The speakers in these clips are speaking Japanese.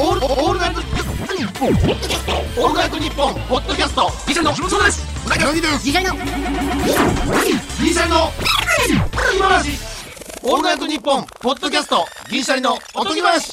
オールオールナイトニッポン。オールナイトニッポンポッドキャスト。ギシャリのそうです。うなぎの次回の。ギシャリの今話オールナイトニッポンポッドキャスト。ギシャリの。おとぎ話。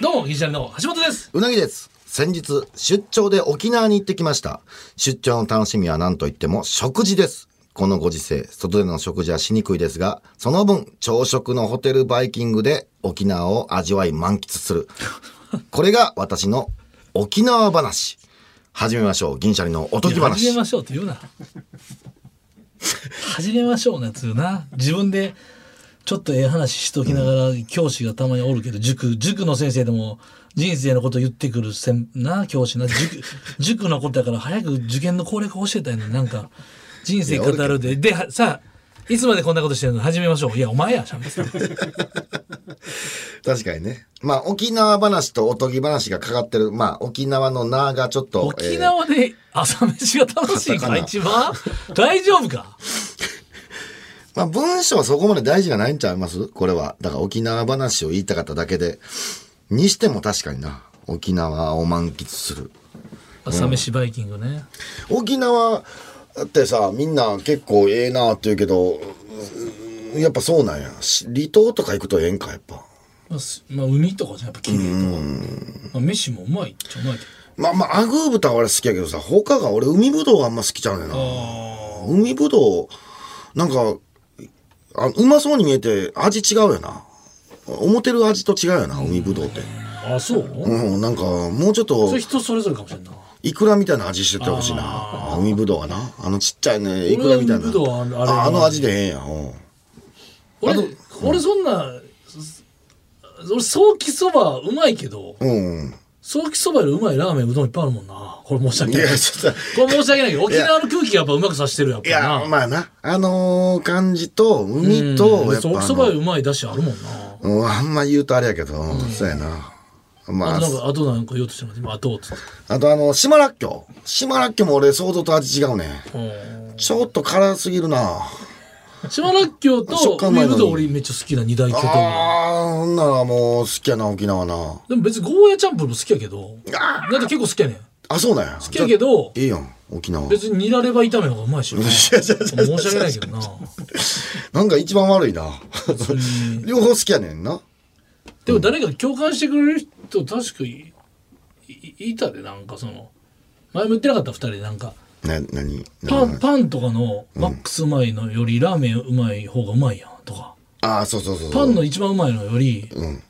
どうも、ギシャリの。橋本です。うなぎです。先日、出張で沖縄に行ってきました。出張の楽しみは何といっても食事です。このご時世、外での食事はしにくいですが、その分、朝食のホテルバイキングで沖縄を味わい満喫する。これが私の沖縄話。始めましょう。銀シャリのおとぎ話。始めましょうって言うな。始めましょうなやつよな。自分で、ちょっとええ話しときながら、教師がたまにおるけど、塾、塾の先生でも、人生のこと言ってくるせんな、教師な。塾、塾のことやから早く受験の攻略教えたいのになんか、人生語るで。で、はさあ、いつまでこんなことしてるの？始めましょう。いや、お前や、しゃべって。確かにね。まあ、沖縄話とおとぎ話がかかってる。まあ、沖縄の名がちょっと。沖縄で朝飯が楽しいか、一番？大丈夫か？まあ文章はそこまで大事がないんちゃいます？これは。だから沖縄話を言いたかっただけで。にしても確かにな。沖縄を満喫する。朝飯バイキングね。沖縄ってさ、みんな結構ええなって言うけど、うんやっぱそうなんや。し離島とか行くとええんか、やっぱ。まあ、すまあ、海とかじゃやっぱ綺麗とか。まあ、飯もうまいっちゃうまいけど。まあまあ、アグー豚は俺好きやけどさ、他が俺海ぶどうがあんま好きちゃうねんな。海ぶどう、なんか、あうまそうに見えて味違うよな。思ってる味と違うよな、海ぶどうって。あ、そう、うん、なんか、もうちょっとそれ、人それぞれかもしれんな。イクラみたいな味しててほしいな。海ぶどうがな。あのちっちゃいね、イクラみたいな。海ぶどうはあれああの味でええんや。うん俺、俺そんな、俺、ソーキそばうまいけど、うん。ソーキそばよりうまいラーメンうどんいっぱいあるもんな。これ申し訳ない。いや、ちょっと、これ申し訳ないけど、沖縄の空気がやっぱうまくさしてるやっぱいや、な。まあな。あのー、感じと、海と、やっぱソーあキそばよりの、うまいだしあるもんな。うんあんま言うとあれやけど、そうやな。まああと、なんか、あとなんか言おうとしてます？今、あと。あとあの、島らっきょう。島らっきょうも俺、想像と味違うね。うんちょっと辛すぎるな。島らっきょうと食感うまいのに海ぶどう俺めっちゃ好きな二大巨頭。あー、ほんならもう好きやな、沖縄な。でも別にゴーヤチャンプルも好きやけど、だって結構好きやねん。あ、そうなんや。好きやけどいいやん、沖縄。別にニラレバ炒めの方がうまいしな。申し訳ないけどな。なんか一番悪いな。両方好きやねんな。でも誰か共感してくれる人確かいいいたで、なんかその、前も言ってなかった二人でなんか、な、なにパン、パンとかのマックスうまいのよりラーメンうまい方がうまいやんとか、ああ、そうそうそう。パンの一番うまいのより、うん。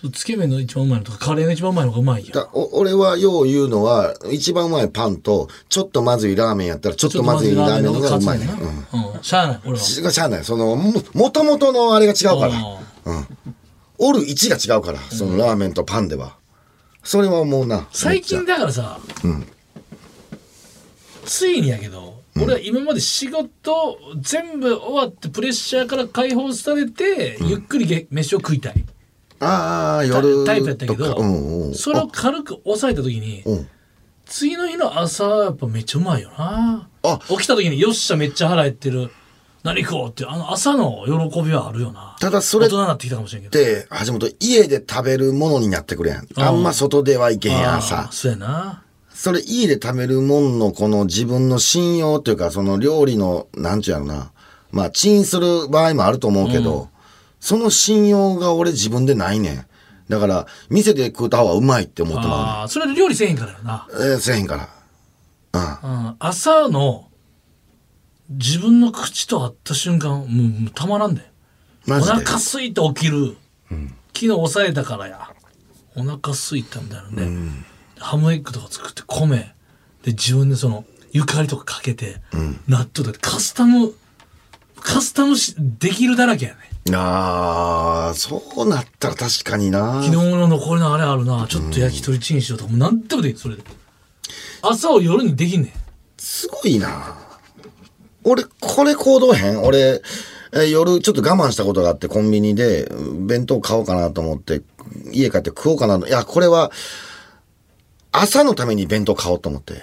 そうつけ麺の一番うまいのとか、カレーの一番うまいのがうまいやん。だお俺はよう言うのは、一番うまいパンと、ちょっとまずいラーメンやったら、ちょっとまずいラーメンの方がうまいね。ん。しゃあない、俺は。しゃあない。その、も、もともとのあれが違うから。あおる位置が違うから、そのラーメンとパンでは。それは思うな。最近だからさ、ついにやけど、俺は今まで仕事全部終わってプレッシャーから解放されて、ゆっくりげ飯を食いたい。ああ、タ夜タイプやったけど、うんうん。それを軽く抑えた時に、うん。次の日の朝やっぱめっちゃうまいよな。あ。起きた時によっしゃめっちゃ腹減ってる何食おうってあの朝の喜びはあるよなただそれ大人になってきたかもしれんけどで、橋本、家で食べるものになってくれやん。あんま外ではいけへんやさー。そうやなそれ家で食べるもんのこの自分の信用というか、その料理の、なんちゅうやろな。まあ、チンする場合もあると思うけど、その信用が俺自分でないねん。だから、店で食うた方がうまいって思ってまああそれで料理せえへんからよな。えーせえへんから。うん、朝の自分の口と会った瞬間もうたまらんで。おマジで？腹すいて起きる、昨日抑えたからや。お腹すいたみたいなん。で、ハムエッグとか作って米。で自分でそのゆかりとかかけて、納豆とか。カスタムカスタムしできるだらけやね。ああ、そうなったら確かにな。昨日の残りのあれあるな。ちょっと焼き鳥チンしようとか。もう何でもできるそれで。朝を夜にできんねん。すごいな。俺、これ行動変？俺、えー夜ちょっと我慢したことがあってコンビニでうん弁当買おうかなと思って家帰って食おうかなと。いやこれは朝のために弁当買おうと思って、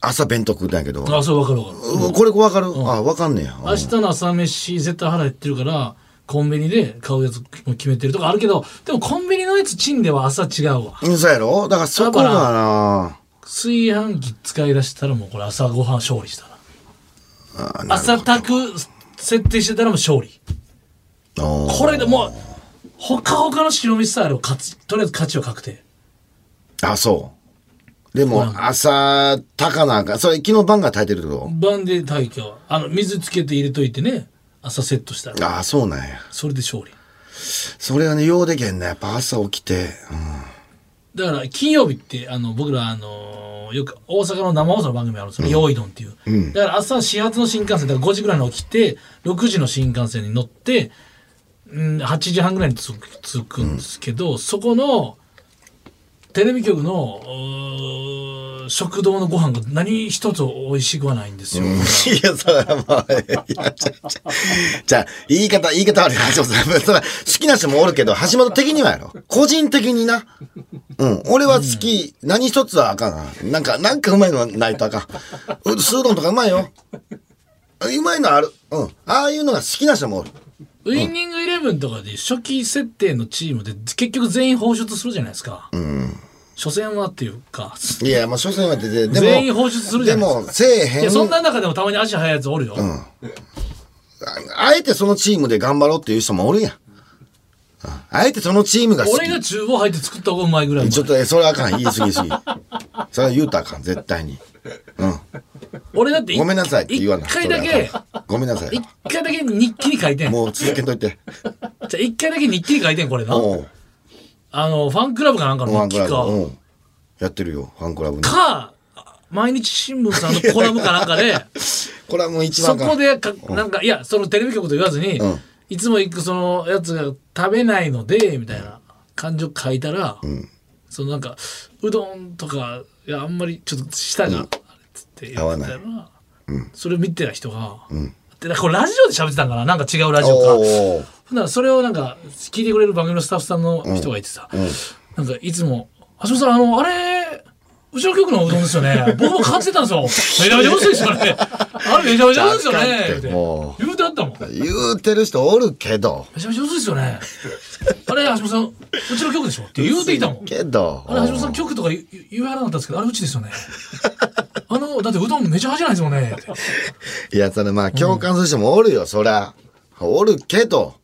朝弁当食ったんやけど。あそれ分かる分かる。うわこれわかる、あわかんねや。明日の朝飯絶対腹減ってるからコンビニで買うやつも決めてるとかあるけどでもコンビニのやつチンでは朝違うわ。うんそうやろ？だからそこがな。炊飯器使い出したらもうこれ朝ごはん勝利したな朝炊く設定してたらもう勝利。これでもうほかほかの白飯スタイルを勝つとりあえず勝ちは確定。あそう。でも朝炊かなあかんそれ昨日晩が炊いてるってこ晩で炊きはあの水つけて入れといてね。朝セットしたら。とああそうなんや。それで勝利。それはねようでけんねやっぱ朝起きて、だから金曜日ってあの僕らあのよく大阪の生放送の番組あるんですよ、用意どんっていう、だから朝始発の新幹線だから5時ぐらいに起きて6時の新幹線に乗って、うん、8時半ぐらいに着く着くんですけど、そこのテレビ局の食堂のご飯が何一つ美味しくはないんですよ、いやそれはまあいやじゃあじゃあじゃあ言い方言い方悪い橋本さんそれは好きな人もおるけど橋本的にはやろ。個人的にな。うん。俺は好き、何一つはあかん。ななんかなんかうまいのないとあかん。うスードンとかうまいよ。うまいのある。うん。ああいうのが好きな人もおる。ウイニングイレブンとかで初期設定のチームで結局全員放出するじゃないですか、初戦はっていうかいやもう所詮は出てでも全員放出するじでゃないでもせえへんいやそんな中でもたまに足速いやつおるよ、あえてそのチームで頑張ろうっていう人もおるやん。うんあえてそのチームが。俺が厨房入って作った方がうまいぐらい。ちょっと、えそれはあかん。言い過ぎ言い過ぎ。それは言うたらあかん。絶対に。うん。俺だっていごめんなさいって言わな一回だけごめんなさい一。回だけ日記に書いてん。もう続けといて。じゃあ一回だけ日記に書いてん、これな。おうあの、ファンクラブかなんかファンクラブ。の日記か。うん。やってるよ。ファンクラブに。か、毎日新聞さんのコラムかなんかで、これはもう一そ番かこでか、なんか、いや、そのテレビ局と言わずに、うんいつも行くそのやつが食べないので、みたいな感情書いたら、そのなんか、うどんとか、いや、あんまりちょっと舌が、あれっつって言ってたら、それを見てた人が、でこれラジオで喋ってたんかな？なんか違うラジオか。おーほんならそれをなんか聞いてくれる番組のスタッフさんの人がいてさ、なんかいつも「橋本さんあのあれうちの局のうどんですよね。僕も買ってたんですよ。めちゃめちゃ美味しいですよね。あれめちゃめちゃ美味しいですよね」う。言うてあったもん。め言うてる人おるけど。ちゃめちゃ美味しいですよね。あれ橋本さんうちの局でしょ？って言うてきたもん。けど。あれ橋本さん局とか言わなかったんですけどあれうちですよね。あのだってうどんめちゃ味ないですもんね。いや、それまあ共感する人もおるよ、そりゃ。おるけど。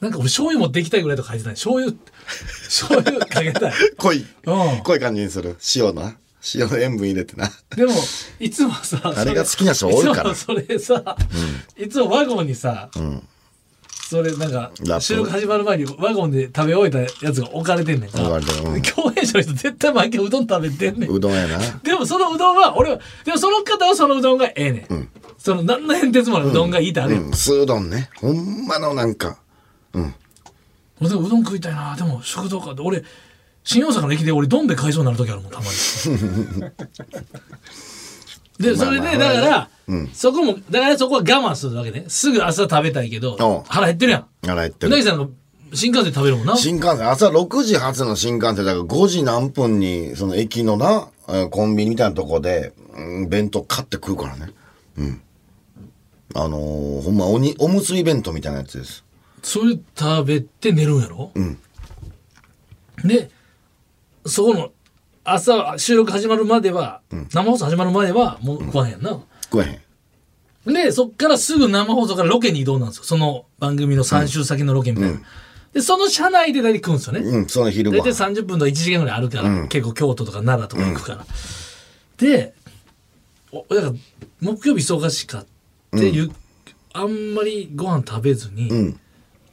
なんか俺醤油持っていきたいぐらいとか書いてたね醤油 醤油かけたい。濃い。うん。濃い感じにする。塩な。塩の塩分入れてな。でもいつもさ あれが好きな人おるから。それさ、いつもワゴンにさ、それなんか収録始まる前にワゴンで食べ終えたやつが置かれてんねん。かうん。共演者の人絶対毎回うどん食べてんねん。うどんやな。でもそのうどんは俺はでもその方はそのうどんがええねん、その何の変哲もないうどんがいいってある。よ、うん、酢うどんね。ほんまのなんか。俺でもうどん食いたいな。でも食堂か。って俺新大阪の駅で俺どんで買いそうになる時あるもんたまに。でそれでだから、そこもだからそこは我慢するわけね。すぐ朝食べたいけどう。ん腹減ってるやん。腹減ってる。うなぎさんが新幹線で食べるもんな。新幹線、朝6時発の新幹線だから5時何分に、その駅のな、えーコンビニみたいなとこで、うん、弁当買って食うからね。うん。あのーほんまおに、おむすび弁当みたいなやつです。それ食べて寝るんやろ、でそこの朝収録始まるまでは、生放送始まるまではもう食わへんな、食えへん。で、そっからすぐ生放送からロケに移動なんですよ。その番組の3週先のロケみたいな。で、その車内で大体食うんですよね。うん、その昼ご大体飯。30分とか1時間ぐらいあるから、結構京都とか奈良とか行くから。で、おだから木曜日忙しかって、ゆあんまりご飯食べずに、うん、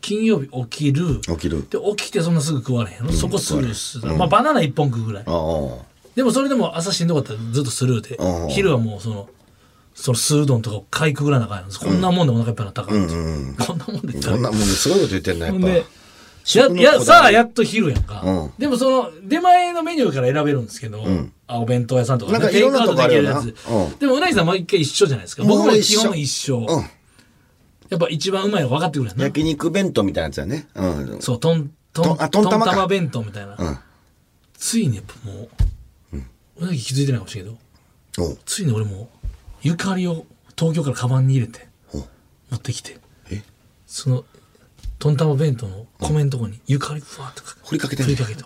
金曜日起きる。起きる。で、起きてそんなすぐ食われへんの、そこスルーする。まあバナナ1本食うぐらい。でもそれでも朝しんどかったらずっとスルーで。うん。昼はもうそのそのスードンとかを買いくぐらなあかんやん。こんなもんでお腹いっぱいになったから、こんなもんで食べそんなもんすごいこと言ってんな、やっぱ。でややさあやっと昼やんか、うん。でもその出前のメニューから選べるんですけど、あお弁当屋さんとか,、なんかいろんなとこあるよな。テイクアウトできるやつ、うん。でもうなぎさん毎回一緒じゃないですか。もう僕も基本一緒、うん。やっぱ一番うまいの分かってくるやんな。焼肉弁当みたいなやつやね。うん。そうトントントン玉か。弁当みたいな、ん。ついにやっぱもう、うなぎ気づいてないかもしれんけど。ついに俺もゆかりを東京からカバンに入れてお持ってきて。え？そのトンタマ弁当の米のとこにゆかりふわっとか振りかけて振りかけた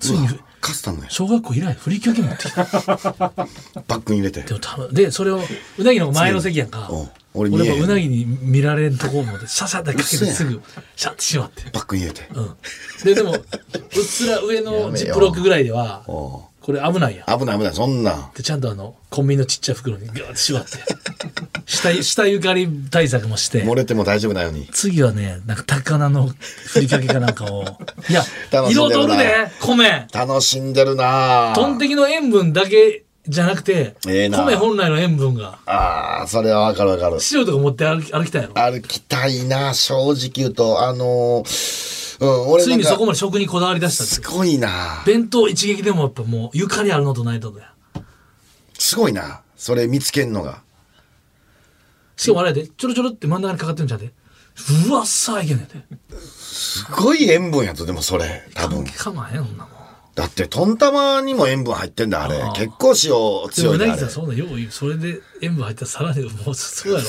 ついにふカスタムや。小学校以来振りかけ持ってきたバッグに入れて。でも多分でそれをうなぎの前の席やんか。う。ん俺俺見えへんやっぱうなぎに見られんとこまでシャシャってかけてすぐシャッてしまって。バッグに入れて。うん。ででもうっすら上やのジップロックぐらいではこれ危ないやん。危ない危ないそんなん。でちゃんとあのコンビニのちっちゃい袋にギューって縛って。下下ゆかり対策もして。漏れても大丈夫なように。次はねなんか高菜のふりかけかなんかを。いや色取るで米。楽しんでるな。トンテキの塩分だけじゃなくて、ええな。米本来の塩分が。ああそれはわかるわかる。塩とか持って歩き歩きたいやろ歩きたいな正直言うと。あのーうん俺つないにそこまで食にこだわり出したって。すごいな。弁当一撃でもやっぱもうゆかりあるのとないとだよ。すごいな。それ見つけんのが。しかもあれやでちょろちょろって真ん中にかかってるんちゃうで。うわっさいけんねんですごい塩分やとでもそれ多分。関係かまへんそんなもんだってトンタマにも塩分入ってんだあれ。結構塩強いうであれなぎさんそんなようそれで塩分入ったらさらにもうそうやろ。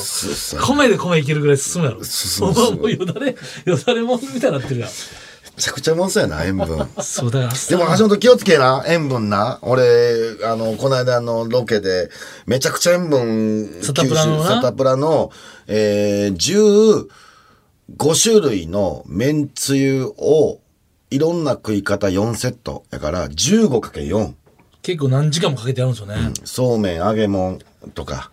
米で米いけるぐらい進むやろ。進むもうよだれよだれもんみたいになってるやん。めちゃくちゃもんそうやな塩分。そうだからでも橋本気をつけな塩分な。俺あのこの間のロケでめちゃくちゃ塩分サタプラのサタプラの、えー、15種類のめんつゆをいろんな食い方4セットやから 15×4 結構何時間もかけてやるんですよね、そうめん揚げ物とか。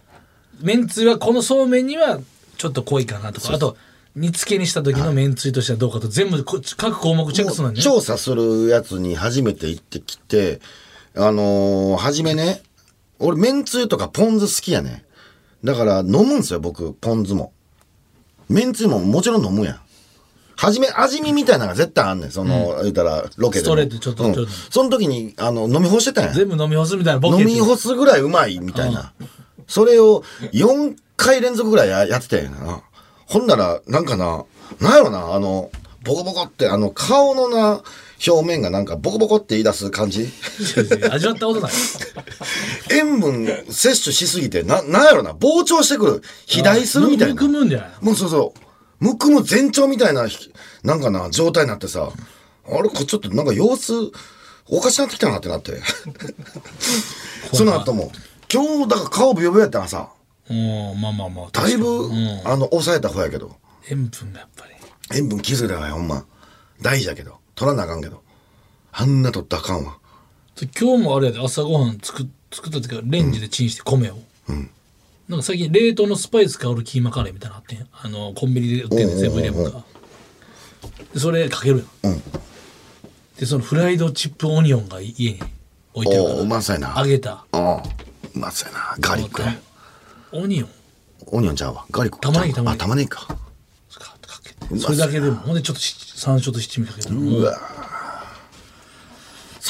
めんつゆはこのそうめんにはちょっと濃いかなとか。あと煮付けにした時のめんつゆとしてはどうかと全部こ各項目チェックするのにね調査するやつに初めて行ってきて、あのー初めね、俺、めんつゆとかポン酢好きやね。だから、飲むんすよ、僕、ポン酢も。めんつゆももちろん飲むやん。はじめ、味見みたいなのが絶対あんねん。その、言うたら、ロケでも。ストレートちょっとょっとその時に、あの、飲み干してたんやん。全部飲み干すみたいなボケ飲み干すぐらいうまいみたいな。それを4回連続ぐらいややってたんやな。ほんなら、なんかな、なんやろな、あの、ボコボコって、あの、顔のな、表面がなんかボコボコって言い出す感じ？味わったことない塩分摂取しすぎて、な、なんやろな、膨張してくる。肥大するみたいなむ。くむんじゃない？もうそうそう。むくむ前兆みたいな、ひなんかな、状態になってさ、あれ、これちょっとなんか様子、おかしなってきたなってなって。その後も、今日、だから顔ブヨブヨやったらさ、うんまあまあまあだいぶ、あの、抑えた方やけど、塩分がやっぱり。塩分気づいたわよ、ほんま。大事やけど、取らなあかんけど。あんな取ったらあかんわ。で今日もあれやで朝ごはん作作った時はレンジでチンして米を、なんか最近冷凍のスパイス香るキーマカレーみたいなのあってん。あのコンビニで売ってんねんセブンイレブンか。でそれかけるやん、うん。でそのフライドチップオニオンが家に置いてるかおううまそうやな。ら揚げた。ああ、うまそうやな。ガーリック。や。オニオン。オニオンちゃうわ。ガーリック。玉ねぎ玉ねぎ。あ、玉ねぎか。かかけて。まそれだけでも。ほんでちょっとし山椒と七味かけたらもううわ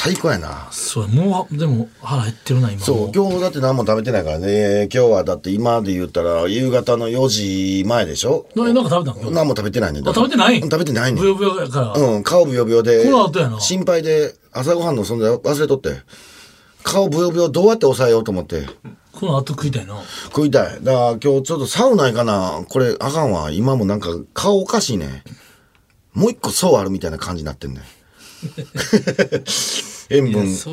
最高やな。そうもうでも腹減ってるな今そう、今日だって何も食べてないからね。今日はだって今で言ったら夕方の4時前でしょ？ななんか食べたん今日何も食べてないねん。あ食べてない？うん食べてないねんブ。ヨブヨやから、うん、顔ブヨブヨで。この後やな心配で朝ごはんの存在忘れとって。顔ブヨブヨどうやって抑えようと思って。この後食いたいな食いたい。だから今日ちょっとサウナ行かな。これあかんわ。今もなんか顔おかしいね。もう一個層あるみたいな感じになってんね。塩分摂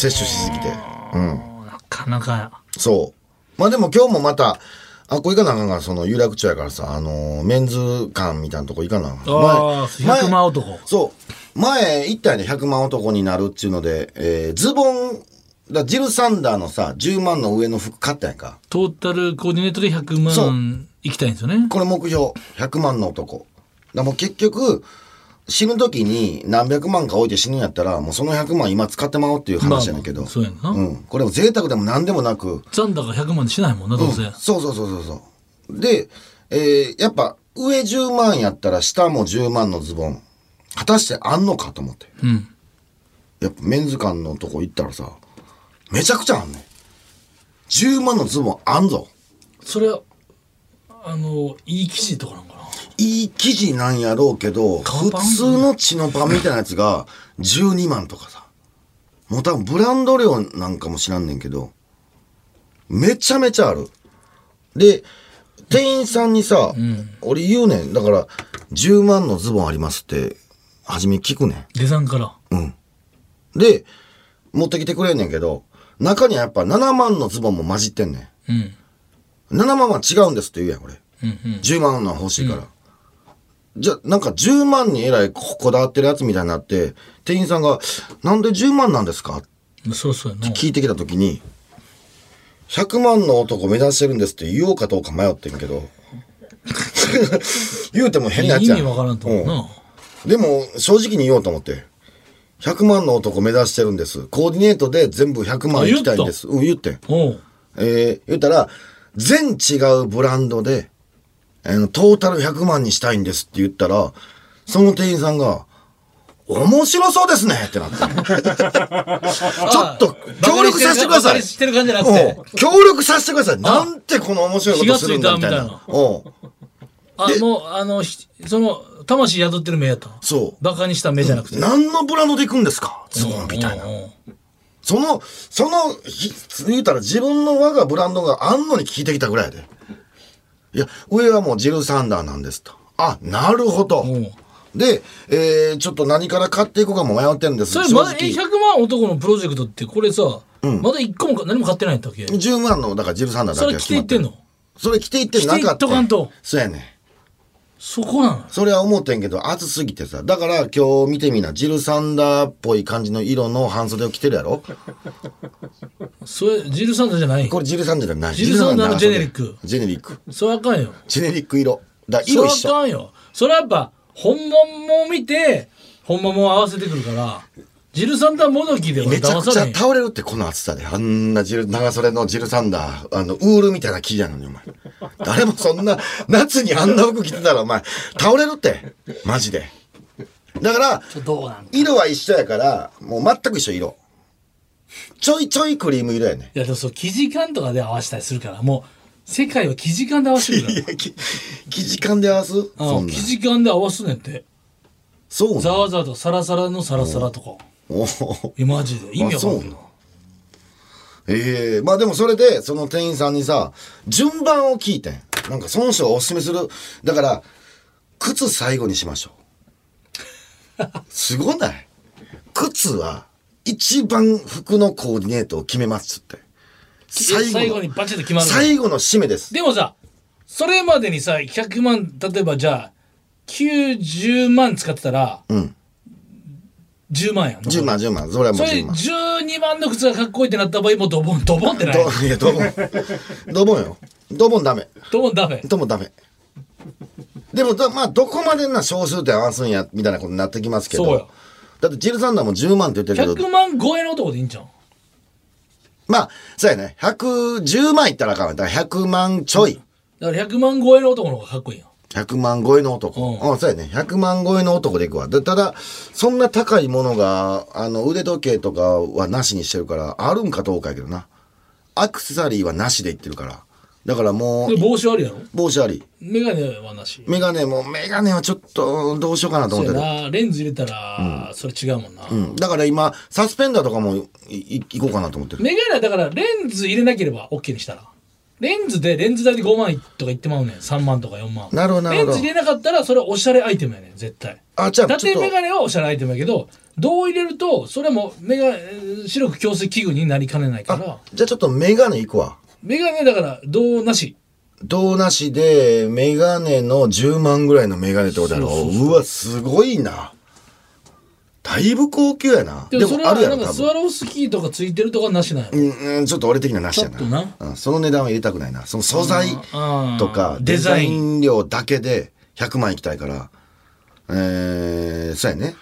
取しすぎて。うん。なかなかやそう。まあでも今日もまた、あ、これ行かなあかんから、その有楽町やからさ、あのーメンズ館みたいなとこ行かなあかんああ前100万男そう。前行ったよね、100万男になるっていうので、えーズボン、だジル・サンダーのさ、10万の上の服買ったやんか。トータルコーディネートで100そう万いきたいんですよねこれ目標、100万の男。だもう結局、死ぬ時に何百万か置いて死ぬんやったら、もうその100万今使ってまおうっていう話やねんけど。まあまあそうやんなうん。これも贅沢でも何でもなく、残高100万でしないもんなどうせ、そうそうそうそうそう。で、えーやっぱ上10万やったら下も10万のズボン、果たしてあんのかと思って。うんやっぱメンズ館のとこ行ったらさ、めちゃくちゃあんねん。10万のズボンあんぞ。それはあのいい生地とかなんかな？いい生地なんやろうけど、普通のチノパンみたいなやつが12万とかさ。もう多分ブランド量なんかも知らんねんけど、めちゃめちゃある。で、店員さんにさ、俺言うねん。だから、10万のズボンありますって、初め聞くねデザンから？ん。うん。で、持ってきてくれんねんけど、中にはやっぱ7万のズボンも混じってんねうん。ん。7万は違うんですって言うやん、俺。うんうん。10万の欲しいから。じゃあ、なんか10万にえらいここだわってるやつみたいになって、店員さんが、なんで10万なんですか？そうそうやな。聞いてきたときに、100万の男目指してるんですって言おうかどうか迷ってんけど、言うても変なやつやん。意味わからんと思うな。うんでも、正直に言おうと思って、100万の男目指してるんです。コーディネートで全部100万いきたいんです。うん、言ってん。えー、言ったら、全違うブランドで、あの、トータル100万にしたいんですって言ったら、その店員さんが、面白そうですねってなって。ちょっと、協力させてください。してる感じじゃなくて。うん協力させてください。なんてこの面白いことするんだみたいな。たうんあ、もう、あの、ひその、魂宿ってる目やったの？そう。バカにした目じゃなくて。何のブランドで行くんですか？ズボンみたいなその、その、ひ言うたら自分の我がブランドがあんのに聞いてきたぐらいで。いや、上はもうジルサンダーなんですと。あ、なるほど。うんで、えー、ちょっと何から買っていこうかも迷ってるんです。正それまだ、え、直。100万男のプロジェクトって、これさ、まだ1個も何も買ってないんだっけ？10万の、だからジルサンダーだそれ着けが決まってるていってんの？それ着ていってなかった。着ていっとかんとそうやね。そこなのそれは思ってんけど、暑すぎてさ。だから今日見てみな。ジルサンダーっぽい感じの色の半袖を着てるやろそれ、ジルサンダーじゃない？これジルサンダーじゃない。ジルサンダーのジェネリックジェネリック。それあかんよ。ジェネリック色。だそれあ色一緒。かんよ。それはやっぱ、本物も見て、本物も合わせてくるから、ジルサンダーもどきで俺めちゃくちゃ。倒れるってこの暑さで。あんなジル、長袖のジルサンダー、あの、ウールみたいな生地やのに、お前。誰もそんな、夏にあんな服着てたら、お前、倒れるって。マジで。だから、色は一緒やから、もう全く一緒色。ちょいちょいクリーム色やね。いや、でもそう、生地感とかで合わせたりするから、もう、世界は生地感で合わせてるから。いや、き生地感で合わす？生。地感で合わすねんって。そうなのざわざわとサラサラのサラサラとか。おーいや、マジで？意味わかんないええまあでもそれで、その店員さんにさ、順番を聞いてん。なんかその人がおすすめする。だから、靴最後にしましょう。すごない？靴は、一番服のコーディネートを決めますって。最最後にバチッと決まるの？最後の締めです。でもさ、それまでにさ、100万、例えばじゃあ、90万使ってたら、うん。10万やん。10万、10万。それはもそうれ10万。12万の靴がかっこいいってなった場合、もうドボン、ドボンってない。どいや、ドボン。ドボンよ。ドボンダメ。ドボンダメ。ともダメ。でもだ、まあ、どこまでな小数点合わすんや、みたいなことになってきますけどそうよ。だって、ジルサンダーも10万って言ってるけど、100万超えの男でいいんじゃん。まあ、そうやね。110万いったらあかんわ。だから100万ちょい。だから100万超えの男の方がかっこいいやん。100万超えの男。うんうん、そうやね。100万超えの男でいくわ。でただ、そんな高いものが、あの、腕時計とかはなしにしてるから、あるんかどうかやけどな。アクセサリーはなしでいってるから。だからもでう、帽子あるやろ？帽子あり。メガネはなし。メガネも、メガネはちょっと、どうしようかなと思ってる。レンズ入れたら、それ違うもんな。うん。だから今、サスペンダーとかもいいいこうかなと思ってる。メガネはだからレンズ入れなければ OK にしたら。レンズでレンズ代で5万とか言ってまうねん。3万とか4万。なるほどなるほどレンズ入れなかったらそれはおしゃれアイテムやねん、絶対。あ、じゃあ、縦メ、ガネはおしゃれアイテムやけど、銅入れると、それもメガ、えー視力矯正器具になりかねないから、じゃあちょっとメガネいくわ。メガネだから銅なし。銅なしで、メガネの10万ぐらいのメガネってことやろ。うわ、すごいな。だいぶ高級やな。ででもそれもあるやろ、はなんか。スワロースキーとかついてるとかなしなんやろ？うん、うんちょっと俺的にはなしやな。なうん、その値段は入れたくないな。その素材とか、デザイン。ン料だけで100万いきたいから。えー、そうやね。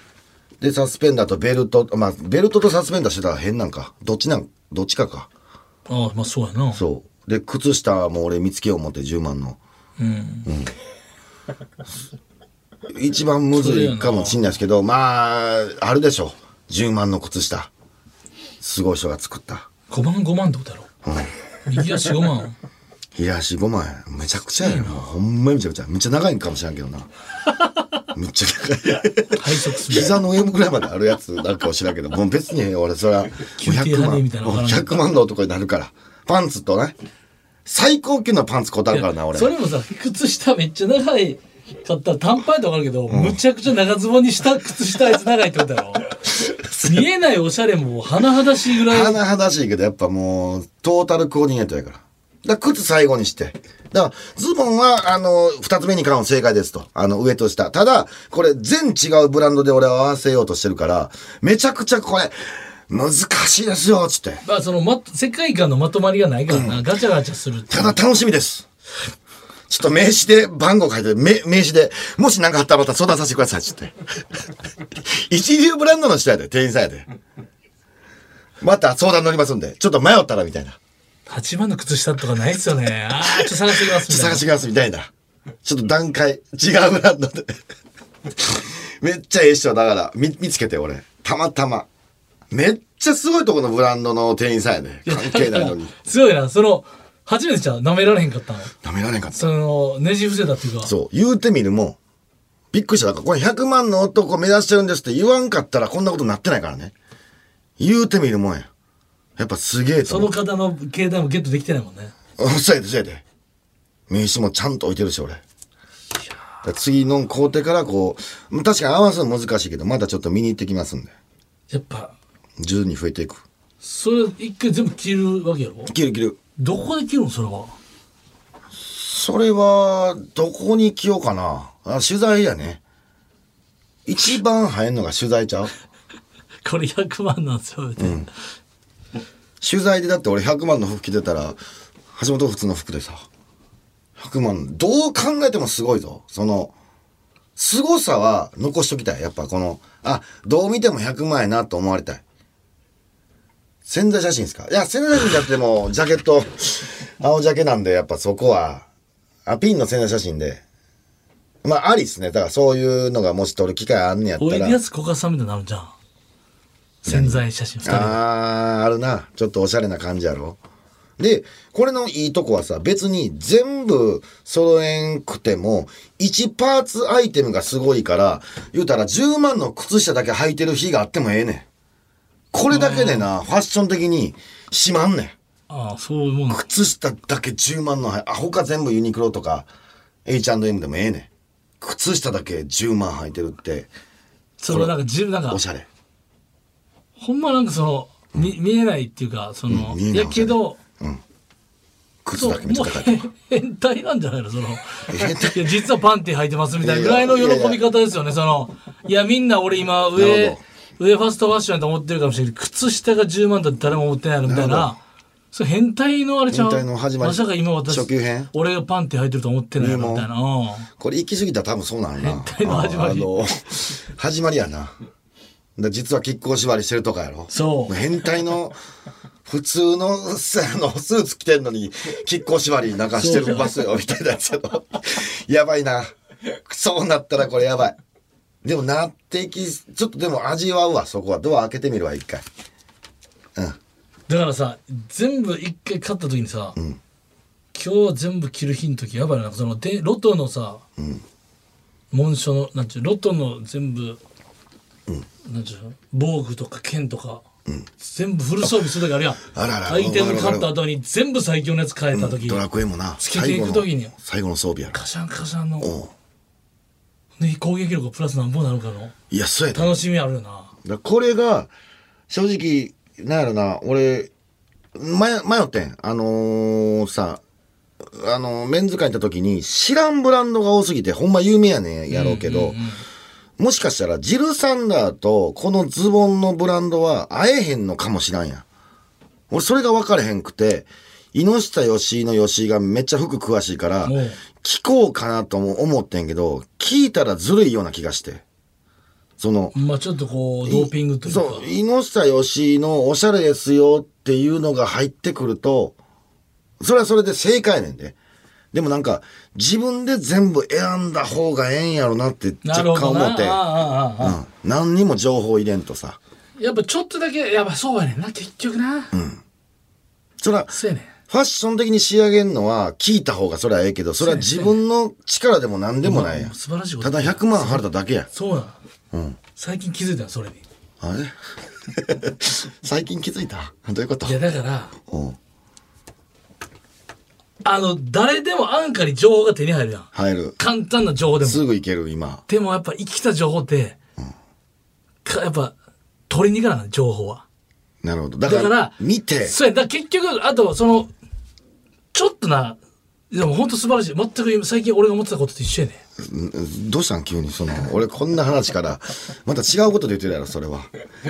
で、サスペンダーとベルト、まあ、ベルトとサスペンダーしてたら変なんか。どっちなん、どっちかか。ああ、まあそうやな。そう。で、靴下も俺見つけよう思って10万の。うん。一番むずいかもしんないですけど、まあ、あるでしょ。10万の靴下。すごい人が作った。5万5万ってことやろ。右足5万。冷やし5万円。めちゃくちゃやな。ほんまにめちゃくちゃ。めっちゃ長いんかもしれんけどな。めっちゃ長い。膝の上ぐらいまであるやつなんかもしれんけど、もう別に俺それはもう宮廷100万、派手みたいなのもうわからん100万の男になるから。パンツとね。最高級のパンツこたるからな、俺。それもさ、靴下めっちゃ長い買ったら短パンやとわかるけど、むちゃくちゃ長ズボンにした靴下あいつ長いってことやろ 見えないおしゃれも甚だしいぐらい甚だしいけど、やっぱもう、トータルコーディネートやから。だから靴最後にして。だから、ズボンは、あの、二つ目に買うの正解ですと。あの、上と下。ただ、これ全違うブランドで俺は合わせようとしてるから、めちゃくちゃこれ、難しいですよ、つって。まあそのま世界観のまとまりがないからな、ガチャガチャするただ楽しみです。ちょっと名刺で番号書いて、名名刺で、もし何かあったらまた相談させてください、つって。一流ブランドの人やで、店員さんやで。また相談乗りますんで、ちょっと迷ったらみたいな。8万の靴下とかないっすよねああちょっと探してきますみたいな探してきますみたいな。ちょっと段階、違うブランドで。めっちゃええ人だから、見、見つけて俺。たまたま。めっちゃすごいとこのブランドの店員さんやね。関係ないのに。すごいなその初めてじゃ舐められへんかったの？ダメられんかった。そのねじ伏せたっていうかそう、言うてみるも、びっくりした。だからこれ100万の男目指してるんですって言わんかったらこんなことなってないからね。言うてみるもんや。やっぱすげえとそ。の方の携帯もゲットできてないもんねうん そうやで、そうやで。名刺もちゃんと置いてるし、俺。次の工程からこう、確かに合わすの難しいけど、まだちょっと見に行ってきますんで。やっぱ徐々に増えていく。それ一回全部着るわけやろ？切る切る。どこで着るのそれは？それは、どこに着ようかな。あ取材やね。一番入んのが取材ちゃう？これ100万なんですよ、うん、取材でだって俺100万の服着てたら、橋本普通の服でさ、100万、どう考えてもすごいぞ。その、凄さは残しときたい。やっぱこの、あ、どう見ても100万やなと思われたい。潜在写真ですか？いや、潜在写真じゃなくても、ジャケット、青ジャケなんで、やっぱそこは、あ、ピンの潜在写真で、まあ、ありっすね。だからそういうのがもし撮る機会あんねやったら。おいでやすこかさんみたいになるじゃん潜在写真2人であー、あるな。ちょっとおしゃれな感じやろ。で、これのいいとこはさ、別に全部揃えんくても、1パーツアイテムがすごいから、言うたら10万の靴下だけ履いてる日があってもええねん。これだけでな、ファッション的にしまんねん。ああそういうもん靴下だけ10万のあ、他全部ユニクロとか H&M でもええねん。靴下だけ10万履いてるって、それなんか自分なんかおしゃれ。ほんまなんかその見見えないっていうかその、うんやけど靴だけめっちゃ高。変態なんじゃないの？その変態。いや実はパンティ履いてますみたいなぐらいの喜び方ですよね。そのいやみんな俺今上ほ上ファストファッションやと思ってるかもしれないけど靴下が10万だって誰も思ってないのみたいなそれ変態のあれちゃう？変態の始まりまさか今私初級編？俺がパンティ履いてると思ってないみたいなうんこれ行き過ぎたら多分そうなのな。変態の始まりあの、始まりやな。だ実は亀甲縛りしてるとかやろ？そう変態の、普通の、さあの、スーツ着てんのに、亀甲縛りなんかしてるますよ、みたいなやつやろ？やばいな。そうなったらこれやばい。でもなっていき、ちょっとでも味わうわ、そこは。ドア開けてみるわ、一回。うん。だからさ全部一回買った時にさ、今日は全部着る日の時やばいな。そのでロトのさ、紋章のなんちゅうロトの全部、なんちゅう防具とか剣とか、全部フル装備する時あるやん。あららアイテム買った後に全部最強のやつ変えた時、ドラクエもな、つけていく時に。最後の最後の装備やろ。カシャンカシャンのうんで攻撃力プラス何本なるかのいや、そうやで。楽しみあるよなだこれが、正直、なんやろな、俺、迷迷ってん。あのーさ、あのメンズ会行った時に、知らんブランドが多すぎて、ほんま有名やねんやろうけど、もしかしたら、ジルサンダーとこのズボンのブランドは会えへんのかもしらんやん。俺、それが分かれへんくて、井下義井の義井がめっちゃ服詳しいから聞こうかなとも思ってんけど、聞いたらずるいような気がして。その、まあちょっとこうドーピングというか。そう、井下義井のおしゃれですよっていうのが入ってくると、それはそれで正解やねんで。でもなんか、自分で全部選んだ方がええんやろなって若干思って、何にも情報入れんとさ。やっぱちょっとだけやっぱそうやねんな結局な、そら、そうやねんファッション的に仕上げんのは聞いた方がそれはええけど、それは自分の力でも何でもないやん。素晴らしいこと。ただ100万払っただけや。ん。そうなの、最近気づいたよそれに。あれ？最近気づいた？どういうこと？いやだからうん。あの誰でも安価に情報が手に入るやん。入る。簡単な情報でも。すぐ行ける、今。でもやっぱ生きた情報って、かやっぱ取りに行かなあかん情報は。なるほど。だかから見て、そうやだから結局あとそのちょっとなでも本当素晴らしい。全く最近俺が思ってたことと一緒やねうん。どうしたん？急にその、俺こんな話から、また違うことで言ってるやろ、それは。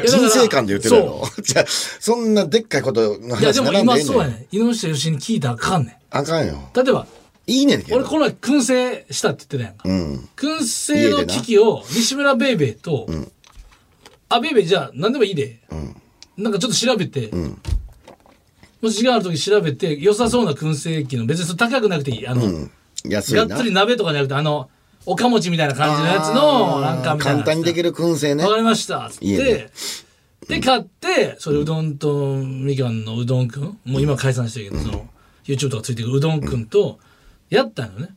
人生観で言ってるやろ。じゃあそんなでっかいことのいや話でも今そうやねん。井上下吉に聞いたらあかんねあかんよ。ん例えばいいねんけど。俺この前燻製したって言ってたやんか、うん。燻製の機器を西村ベイベーと、あベイベーじゃあ何でもいいで、なんかちょっと調べて、もし時間ある時調べて良さそうな燻製機の別に高くなくていいあの、うん。安いな。がっつり鍋とかじゃなくてあのおかもちみたいな感じのやつのなんかみたいな簡単にできる燻製ね。わ。かりました。っつって、いいね。で買ってそれうどんとみかんのうどんくん。もう今解散してるけど、その YouTube とかついてくるうどんくんとやったのね、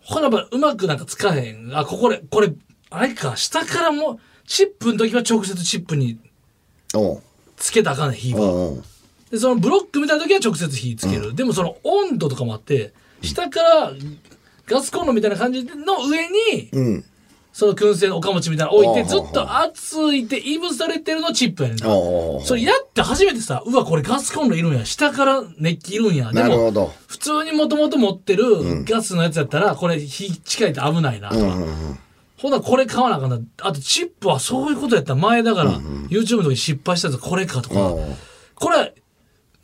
ほらやっぱうまくなんかつかへん。あここでこれあれか下からもチップの時は直接チップにおう。つけたらあかんねん火は。おうおうでそのブロックみたいな時は直接火つける、でもその温度とかもあって下からガスコンロみたいな感じの上に、うん。その燻製のおかもちみたいなの置いてずっと熱いていぶされてるのチップやねんな。それやって初めてさうわこれガスコンロいるんや下から熱気いるんや。でも。普通にもともと持ってるガスのやつやったらこれ火近いと危ないなとか。ほなこれ買わなあかんな。あとチップはそういうことやった。ら前だから YouTube の時に失敗したやつこれかとか。これ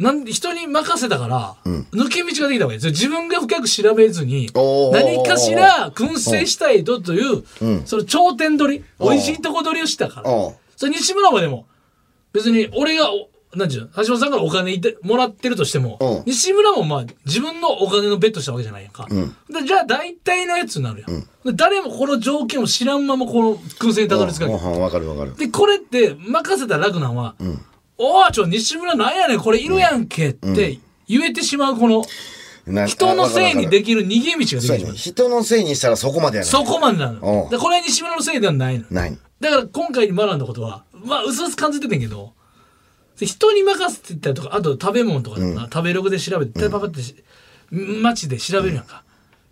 なん人に任せたから、抜け道ができたわけ。ですよ自分が深く調べずにおー。何かしら燻製したいとという、その頂点取り美味しいとこ取りをしたから。それ西村までも別に俺がおなんていうの橋本さんからお金いてもらってるとしてもうん。西村もまあ自分のお金のベットしたわけじゃないやん。か、でじゃあ大体のやつになるやん、で誰もこの条件を知らんままこの燻製にたどり着かないわかるわかる。でこれって任せたら楽なんは「おいちょ西村なんやねん。これいるやんけ」って言えてしまうこのな人のせいにできる逃げ道ができてそうやね。しまう人のせいにしたらそこまでやな。そこまでなおの。うでこれは西村のせいではないの。ない。だから今回に学んだことはまあ薄々感じててんけど人に任せてたりとかあと食べ物とか食べログで調べてパパってし街で調べるやんか、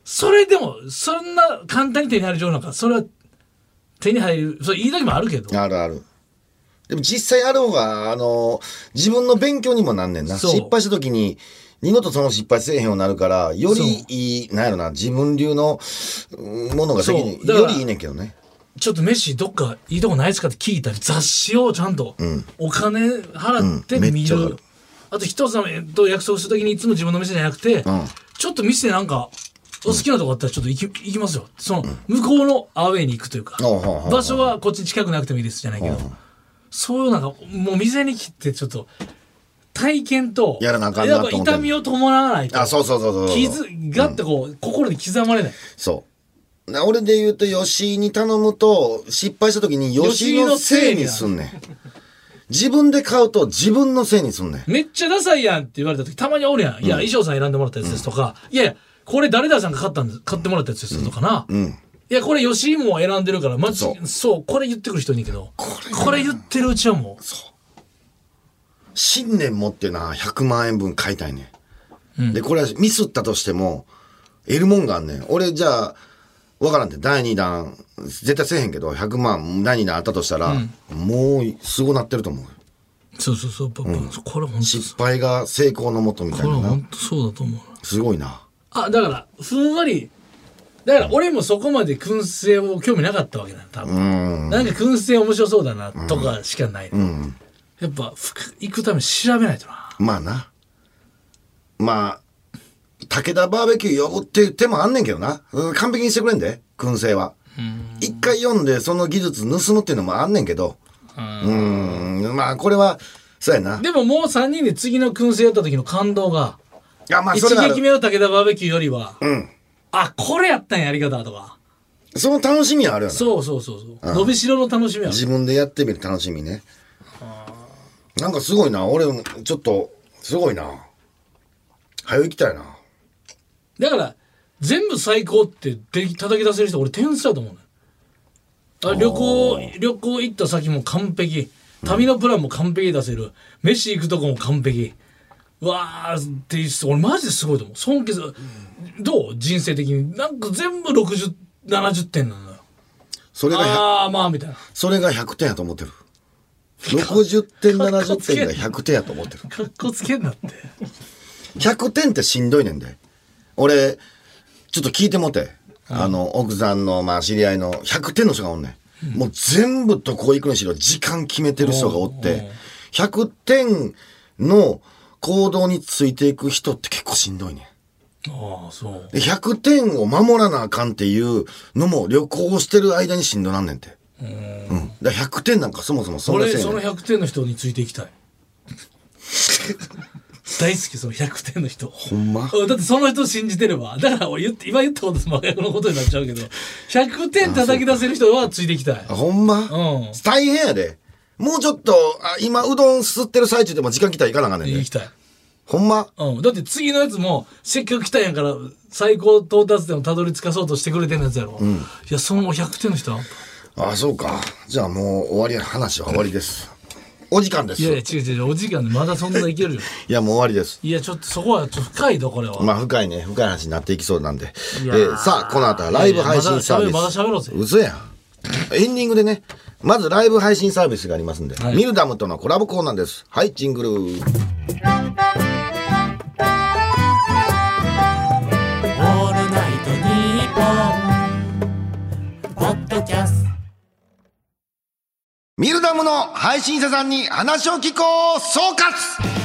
それでもそんな簡単に手に入る情報なんかそれは手に入るそれいい時もあるけど。あるある。でも実際ある方が、あの、自分の勉強にもなんねんな。失敗した時に、二度とその失敗せえへんようになるから、よりいい、なんやろな、自分流のうんものがよりいいねんけどね。ちょっと飯どっかいいとこないですかって聞いたり雑誌をちゃんとお金払って見る、っちゃわかる。あと人様と約束するときにいつも自分の店じゃなくて、ん。ちょっと店なんかお好きなとこあったらちょっと行き行きますよ。その向こうのアウェイに行くというか、場所はこっち近くなくてもいいですじゃないけど、そういうなんかもう店に来てちょっと体験とやらなあかんなやっぱと思って痛みを伴わないとあ、そうそうそうそうそう。傷がってこう、心に刻まれないそう。な俺で言うと、吉井に頼むと、失敗した時に吉井のせいにすんねん。自分で買うと自分のせいにすんねん。めっちゃダサいやんって言われた時たまにおるやん。いや、衣装さん選んでもらったやつですとか、いやいや、これ誰々さんが買ったんです、買ってもらったやつですとかな。うん。いや、これ吉井も選んでるから、まじそそうこれ言ってくる人いんねんけど、これ言ってるうちはも信念持ってな、100万円分買いたいねん。で、これはミスったとしても、得るもんがあんねん。俺、じゃあ、わからんって、第2弾、絶対せえへんけど、100万、第2弾あったとしたら、もう、すごなってると思う。う、そうそうそう、パパ、これ本当失敗が成功のもとみたいななこれ本。当そうだと思う。すごいな。あ、だから、ふんわり、だから俺もそこまで燻製を興味なかったわけだよ、多分。うん。なんか燻製面白そうだな、とかしかない。やっぱ、行くために調べないとな。まあな。まあ、武田バーベキュー呼ぶっていう手もあんねんけどな。うん完璧にしてくれんで、燻製は。一回読んでその技術盗むっていうのもあんねんけど。うん。まあ、これは、そうやな。でももう3人で次の燻製やった時の感動が、いや、まあ、一撃目の武田バーベキューよりは、うん。あ、これやったんや、やり方とか。その楽しみはあるよな。そうそうそうそう。伸びしろの楽しみは。自分でやってみる楽しみね。なんかすごいな。俺も、ちょっと、すごいな。早行きたいな。だから、全部最高ってでき叩き出せる人、俺天才だと思うねあ旅行、旅行行った先も完璧。旅のプランも完璧に出せる。飯行くとこも完璧。わーって俺マジですごいと思う尊敬する、どう？人生的に。なんか全部6070点なのよ。それが100ああまあみたいな。それが100点やと思ってる。60点70点が100点やと思ってる。かっこつけんなって。100点ってしんどいねんで。俺ちょっと聞いてもて。あの奥さんのまあ知り合いの100点の人がおんねん。もう全部とこ行くにしろ時間決めてる人がおって。100点の行動についていく人って結構しんどいねんああそう。で100点を守らなあかんっていうのも旅行してる間にしんどなんねんて。うん。だから100点なんかそもそもそんな俺そのせん。ねん100点の人についていきたい。大好きその100点の人。ほんま？だってその人信じてれば。だから俺言って今言ったこと真逆のことになっちゃうけど。100点叩き出せる人はついていきたい。あほんま、うん。大変やで。もうちょっと、あ今うどんすってる最中でも時間来たら行かなあかんねんで。行き。たいほんま？うん、だって次のやつもせっかく来たんやから最高到達点をたどり着かそうとしてくれてるやつやろ、いやその100点の人はあそうか。じゃあもう終わりや。話は終わりです。お時間です。いやいやい違う違うお時間でまだそんないけるよ やもう終わりです。いやちょっとそこはちょっと深いとこれは、まあ深いね、深い話になっていきそうなんで。えーーさあ、この後はライブ配信サービス。いやいやまだ喋まだ喋ろうぜ嘘やん。エンディングでね、まずライブ配信サービスがありますんで、はいミルダムとのコラボコーナーです。はい、ジングル。ドキャストミルダムの配信者さんに話を聞こう総括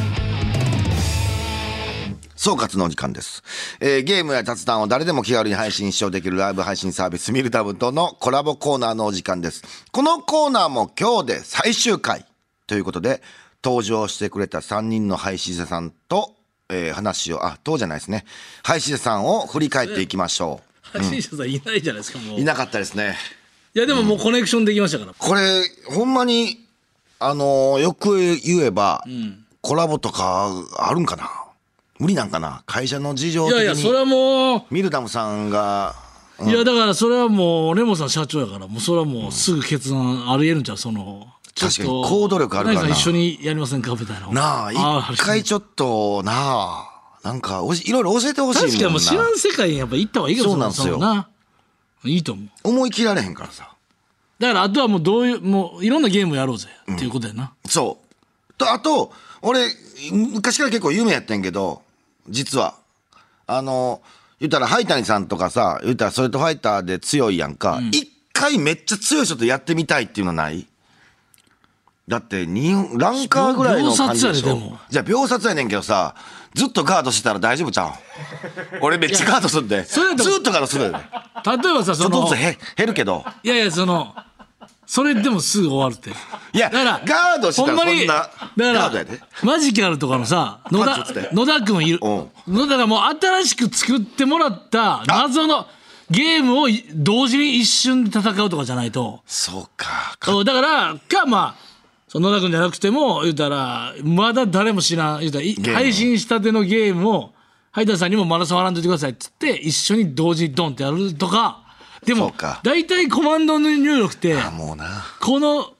総括のお時間です、えーゲームや雑談を誰でも気軽に配信視聴できるライブ配信サービスミルダムとのコラボコーナーのお時間です。このコーナーも今日で最終回ということで、登場してくれた3人の配信者さんと、えー話を、あ、とじゃないですね。配信者さんを振り返っていきましょ配信者さんいないじゃないですかもうう。いなかったですね。いやでももうコネクションできましたから、これ、ほんまに、あのーよく言えば、コラボとかあるんかな？無理なんかな？会社の事情い的に。やいやそれはもうミルダムさんが、いやだからそれはもうレモンさん社長やからもうそれはもうすぐ決断ありえるんちゃう？そのちょっと確かに行動力あるからな。何一緒にやりませんか？みたいななあ、一回ちょっと、なあ、なんかおし、いろいろ教えてほしいもんな。確かにもう知らん世界にやっぱ行った方がいいかもそうなんですよ。ないいと思う。思い切られへんからさ。だからあとはもうどういうもういろんなゲームやろうぜ。っていうことやな、そう。と、あと、俺、昔から結構有名やってんけど、実は、あの、言ったら、ハイタニさんとかさ、言ったら、ストレートファイターで強いやんか、一、回めっちゃ強い人とやってみたいっていうのない？だって、日本、ランカーぐらいの感じでしょ？秒殺やででも。じゃあ、秒殺やねんけどさ、ずっとガードしてたら大丈夫ちゃう？ん 俺めっちゃガードするんで。ずっとガードするで。例えばさちょそのっとずつへ減るけど。いやいやそのそれでもすぐ終わるって。いやだからガードしたらほんまにそんなガードやで。マジカルとかのさ野田野田君いる。うん。野田がもう新しく作ってもらった謎のゲームを同時に一瞬で戦うとかじゃないと。そうか。だからかまあそ田君じゃなくても言うたらまだ誰も知らん言うたら配信したてのゲームをハイターさんにもまだ触らんといてくださいっつって一緒に同時にドンってやるとかでも大体コマンドの入力ってあもうな。この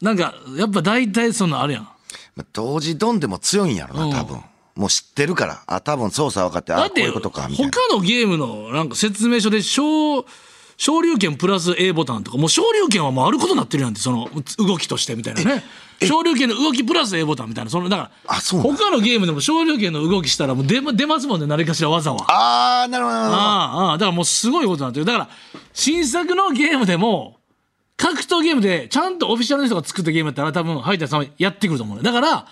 なんかやっぱ大体そのあるやんまあ同時ドンでも強いんやろうんな、多分。もう知ってるから。あ、多分操作分かって、あ、こういうことか、みたいな。他のゲームのなんか説明書で昇昇竜拳プラス A ボタンとかもう昇竜拳はもうあることになってるやんってその動きとしてみたいなね昇竜拳の動きプラス A ボタンみたいなそのだから他のゲームでも昇竜拳の動きしたらもう出ま出ますもんね何かしら技は。あー、なるほど、なるほど。ああああだからもうすごいことになってるだから新作のゲームでも格闘ゲームでちゃんとオフィシャルの人が作ったゲームやったら多分ハイターさんはやってくると思うねだから、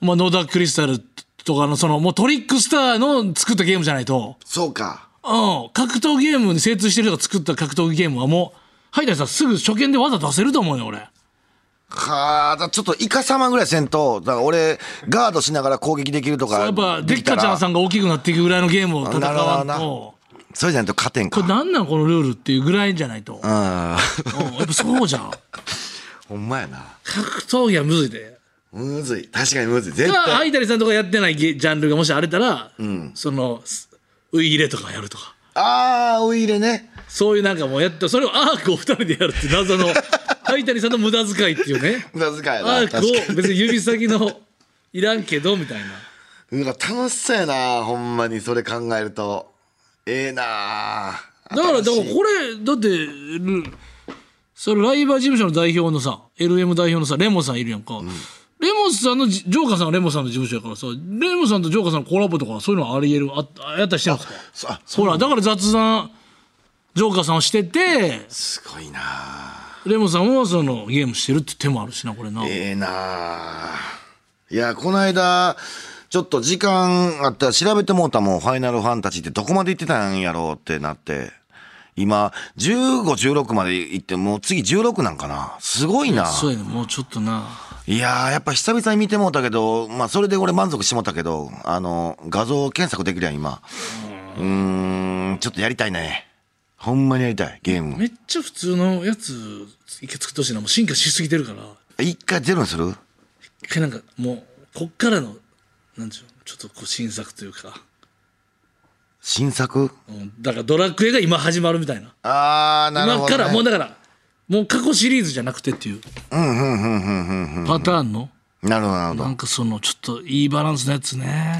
まあ、野田クリスタルとかのそのもうトリックスターの作ったゲームじゃないと、そうか。うん、格闘ゲームに精通してる人が作った格闘ゲームはもうハイターさんすぐ初見で技出せると思うよ俺はあ、だちょっとイカ様ぐらいせんと、だから俺、ガードしながら攻撃できるとか。やっぱデッカちゃんさん。んが大きくなっていくぐらいのゲームを戦わんとそれじゃないと勝てんか。これなんなんこのルールっていうぐらいじゃないと、うん、うん。やっぱそうじゃん ほんまやな。格闘技はむずいでむずい。確かにむずい。絶がハ対。イタリさんとかやってないゲジャンルがもしあれたら、そのすウイ入れとかやるとか。あー、ウイイレね。そういうなんかもうやってそれをアークを二人でやるって謎の ハイタリさんの無駄遣いっていうね。無駄遣いやな。アークを別に指先のいらんけどみたいな。うわ楽しそうやなほんまにそれ考えると。ええなだから、だからこれ、だって、ルそれライバー事務所の代表のさ、LM 代表のさ、レモンさんいるやんか。レモンさんのじ、ジョーカーさんはレモンさんの事務所やからさ、レモンさんとジョーカーさんのコラボとかそういうのはあり得る、あやったりしてるんですか？ほら、だ。から雑談、ジョーカーさんをしてて、すごいな。レモンさんはそのゲームしてるって手もあるしな、これな。ええな。いやこの間ちょっと時間あったら調べてもうたもんファイナルファンタジーってどこまで行ってたんやろうってなって。今1516まで行ってもう次16なんかな？すごいな。そうやね、もうちょっとな。いやーやっぱ久々に見てもうたけどまあそれで俺満足してもうたけどあの画像検索できるやん今。うーんちょっとやりたいね。ほんまにやりたいゲーム。めっちゃ普通のやつ、一回作ってほしいな。もう進化しすぎてるから。一回ゼロにする？一回なんかもうこっからのなんでしょうちょっとこう新作というか、新作？うんだからドラクエが今始まるみたいな。あーなるほど、ね、今からもうだからもう過去シリーズじゃなくてっていうパターンのなるほどなるほどなんかそのちょっといいバランスのやつね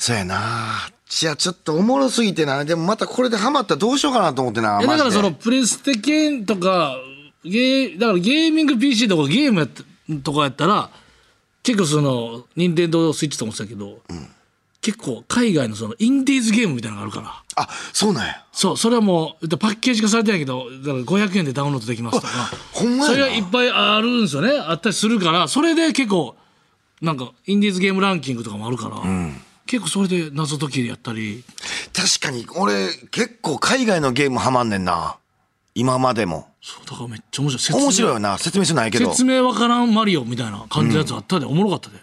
そうやな。いや、ちょっとおもろすぎてな。でもまたこれでハマったらどうしようかなと思ってな。えだからそのプレステ系とかゲーだからゲーミング PC とかゲームやったとかやったら結構その任天堂スイッチとかもそうやけど、結構海外のそのインディーズゲームみたいなのがあるからあ、そうなんや。そう、それはもう、パッケージ化されてないけど、だから500円でダウンロードできますとか、ほんまそれがいっぱいあるんですよね。あったりするから、それで結構、なんか、インディーズゲームランキングとかもあるから、結構それで謎解きやったり、確かに、俺、結構海外のゲームハマんねんな。今までも。そう、だからめっちゃ面白い。面白いよな。説明書ないけど。説明わからんマリオみたいな感じのやつあったで、おもろかったで。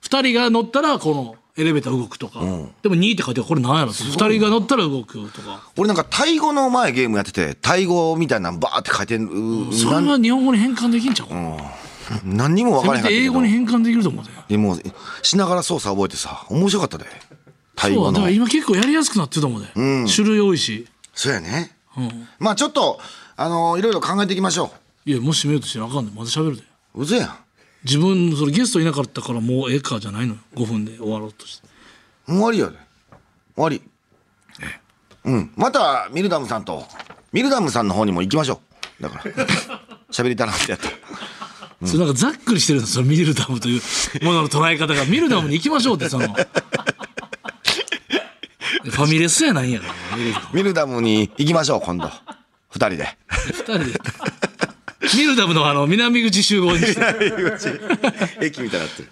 二、人が乗ったら、この、エレベーター動くとか。でも2って書いてこれ何やろって二人が乗ったら動くとか。俺なんかタイ語の前ゲームやってて、タイ語みたいなのバーって書いてる。うそれなんは日本語に変換できんちゃうか、何にも分からへんかったけど。語に変換できると思うで。でも、しながら操作覚えてさ、面白かったで。タイ語のそうだから。今結構やりやすくなってると思うで、種類多いしそうやね。うんまあちょっと、あのいろいろ考えていきましょいやもし見ようとしてなあかんでまた喋るでう。うぜやん。自分それゲストいなかったからもうええかじゃないのよ5分で終わろうとして終わりやで。終わり。うん。また、ミルダムさんと、ミルダムさんの方にも行きましょう。だから、喋りたなってやった。それなんかざっくりしてるんですよミルダムというものの捉え方がミルダムに行きましょうってその ファミレスやないんやからミルダムに行きましょう、今度。二人で。二人でミルダムのあの南口集合にして駅みたいになってる。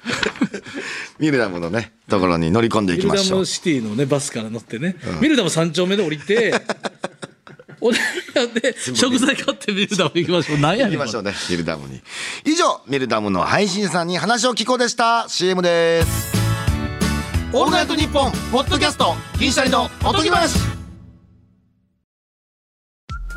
ミルダムのね、ところに乗り込んでいミルダきましょうム。シティのねバスから乗ってね、ミルダム三丁目で降りて おでやって食材買ってミルダム行きましょう何や行きましょうね、ミルダムに。以上、ミルダムの配信さんに話を聞こうでした。CM です。オールナイトニッポンポッドキャスト銀シャリのおとぎ話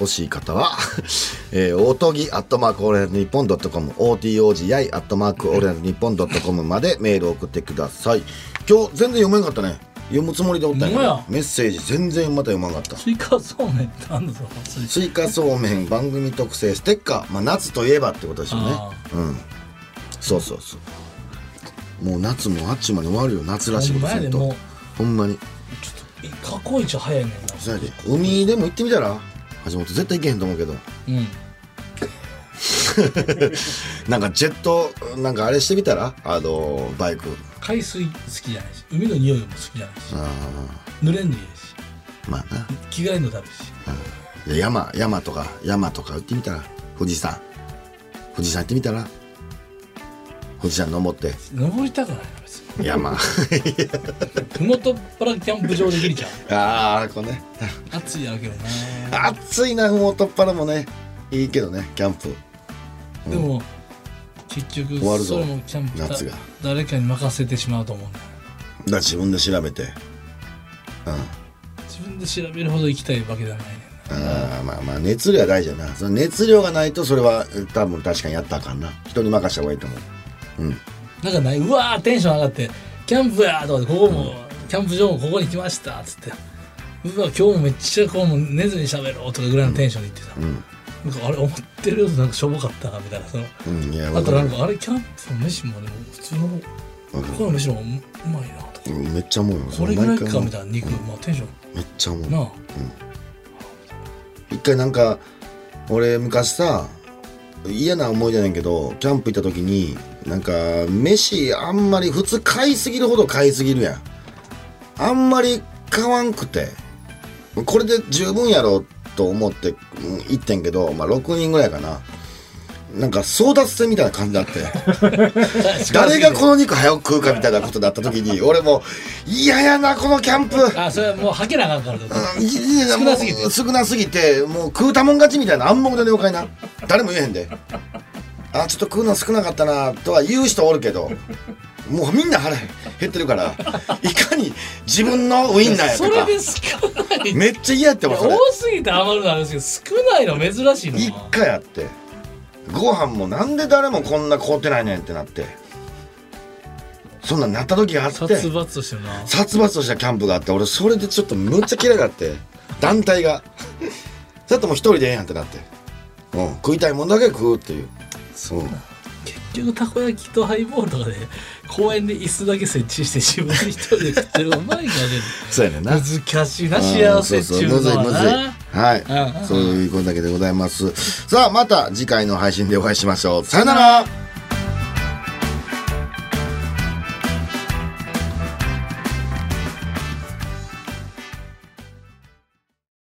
欲しい方は、えー、おとぎアットマークオールナイトニッポンドットコム、OTOGI アットマークオールナイトニッポンドットコムまでメールを送ってください。今日全然読めんかったね。読むつもりでおったんやメッセージ全然また読まんかった。スイカそうめんってなんだぞスイカそうめん番組特製ステッカー。まあ夏といえばってことですよねあ。うん。そうそうそう。もう夏もあっちまで終わるよ。夏らしいことせんと。ほんまやでもほんまに。過去一早いねんな海でも行ってみたら？橋本絶対行けへんと思うけど。うん。なんかジェットなんかあれしてみたら？あのバイク。海水好きじゃないし海の匂いも好きじゃないしあ濡れんでいいしーまあな。着替えんのだるしで山山とか山とか行ってみたら？富士山。富士山行ってみたら？富士山登って。登りたくないな別に山ふもとっぱらキャンプ場できるじゃん。ああこれね。暑いやろうけどな暑いなふもとっぱらもね。いいけどねキャンプ。でも結局終わるぞ。それもキャンプだ夏が。誰かに任せてしまうと思うんだ自分で調べて。うん。自分で調べるほど行きたいわけではないねあーまあまあ熱量は大事やな。その熱量がないとそれは多分確かにやったらあかんな。人に任した方がいいと思うなんかない。うわーテンション上がってキャンプやーとかでここも、キャンプ場もここに来ましたっつって。うわ今日もめっちゃこうもう寝ずに喋ろうとかぐらいのテンションで言ってさ、なんかあれ思ってるよりなんかしょぼかったなみたいなその。うんあとなんかあれキャンプの飯もでも普通のここの飯の方がううまいなとか。うんめっちゃ思うよ。これぐらいかみたいな肉、まあテンショめっちゃ思う。ンなあ。一回なんか俺昔さ嫌な思い出やねんけどキャンプ行った時になんか飯あんまり普通買いすぎるほど買いすぎるやん。あんまり買わんくて。これで十分やろと思ってうん行ってんけど、まあ、6人ぐらいかな。なんか争奪戦みたいな感じになって。誰がこの肉早く食うかみたいなことになった時に俺も嫌やなこのキャンプ。あそれはもうはけなあかんから。うん少なすぎて。少なすぎてもう食うたもん勝ちみたいな暗黙の了解な。誰も言えへんであちょっと食うの少なかったなとは言う人おるけど もうみんな腹減ってるからいかに自分のウインナーやとかそれで少ない。めっちゃ嫌やってもそれ。多すぎて余るのあるんですけど少ないの珍しいの一回あってご飯もなんで誰もこんな買うてないねんってなってそんなんなった時があって殺伐としてるな。殺伐としたキャンプがあって俺それでちょっとむっちゃ嫌いだって団体がだってもう一人でええやんってなって、うん、食いたいもんだけ食うっていうそう結局たこ焼きとハイボールとかで公園で椅子だけ設置して自分で一人で食ってるうまいかねそうやねんな。難しいな幸せっちゅうのはな。はい。そういうことだけでございます。さあまた次回の配信でお会いしましょう。さよなら